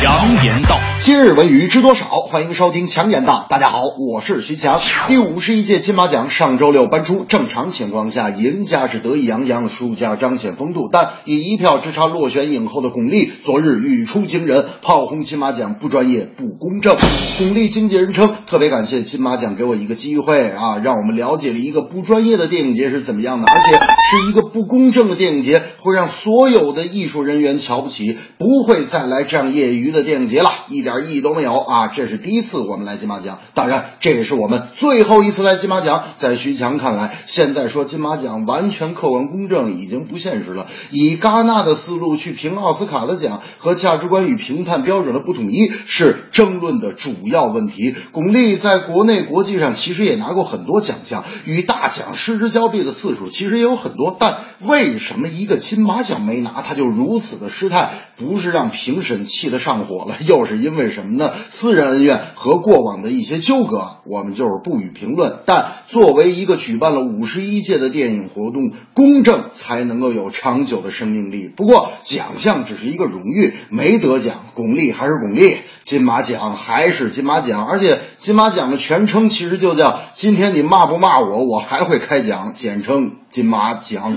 强言道，今日文娱知多少？欢迎收听强言道。大家好，我是徐强。第五十一届金马奖上周六颁出，正常情况下，赢家是得意洋洋，输家彰显风度。但以一票之差落选影后的巩俐，昨日语出惊人，炮轰金马奖不专业、不公正。巩俐经纪人称，特别感谢金马奖给我一个机会啊，让我们了解了一个不专业的电影节是怎么样的，而且是一个不公正的电影节，会让所有的艺术人员瞧不起，不会再来这样业余的电影节了，一点意义都没有啊！这是第一次我们来金马奖，当然这也是我们最后一次来金马奖。在徐强看来，现在说金马奖完全客观公正已经不现实了，以戛纳的思路去评奥斯卡的奖和价值观与评判标准的不统一是争论的主要问题。巩俐在国内国际上其实也拿过很多奖项，与大奖失之交臂的次数其实也有很多，但为什么一个金马奖没拿，他就如此的失态？不是让评审气得上火了，又是因为什么呢？私人恩怨和过往的一些纠葛，我们就是不予评论。但作为一个举办了五十一届的电影活动，公正才能够有长久的生命力。不过奖项只是一个荣誉，没得奖，巩俐还是巩俐。金马奖还是金马奖，而且金马奖的全称其实就叫“今天你骂不骂我，我还会开奖”，简称金马奖。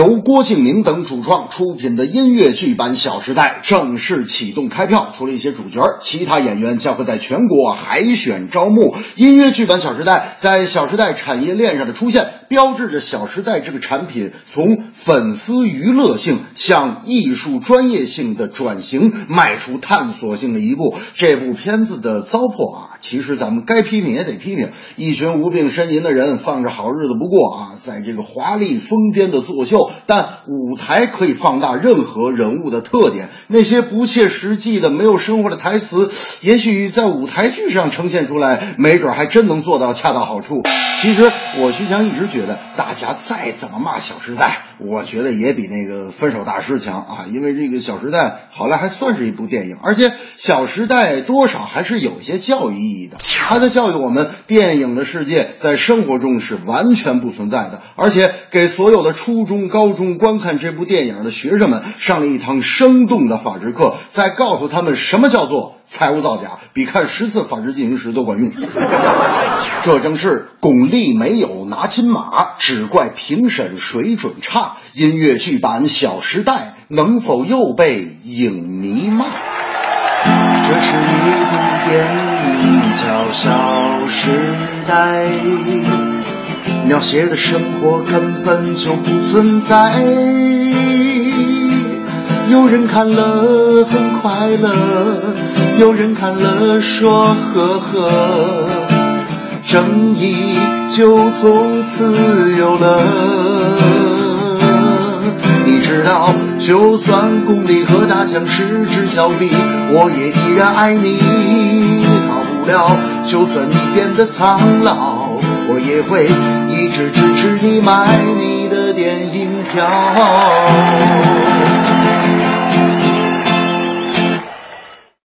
由郭敬明等主创出品的音乐剧版《小时代》正式启动开票，除了一些主角，其他演员将会在全国海选招募。音乐剧版《小时代》在《小时代》产业链上的出现，标志着《小时代》这个产品从粉丝娱乐性向艺术专业性的转型迈出探索性的一步。这部片子的糟粕啊，其实咱们该批评也得批评。一群无病呻吟的人放着好日子不过啊，在这个华丽疯癫的作秀。但舞台可以放大任何人物的特点，那些不切实际的、没有生活的台词，也许在舞台剧上呈现出来，没准还真能做到恰到好处。其实我徐强一直觉觉得，大家再怎么骂《小时代》，我觉得也比那个《分手大师》强啊，因为这个《小时代》好赖还算是一部电影，而且《小时代》多少还是有些教育意义的，它在教育我们，电影的世界在生活中是完全不存在的，而且给所有的初中。高中观看这部电影的学生们上了一堂生动的法制课，在告诉他们什么叫做财务造假，比看十次《法制进行时》都管用。这正是巩俐没有拿金马，只怪评审水准差。音乐剧版《小时代》能否又被影迷骂？这是一部电影叫《小时代》。描写的生活根本就不存在，有人看了很快乐，有人看了说呵呵，正义就从此有了。就算功力和大强失之交臂，我也依然爱你。好不了，就算你变得苍老。我也会一直支持你买你的电影票。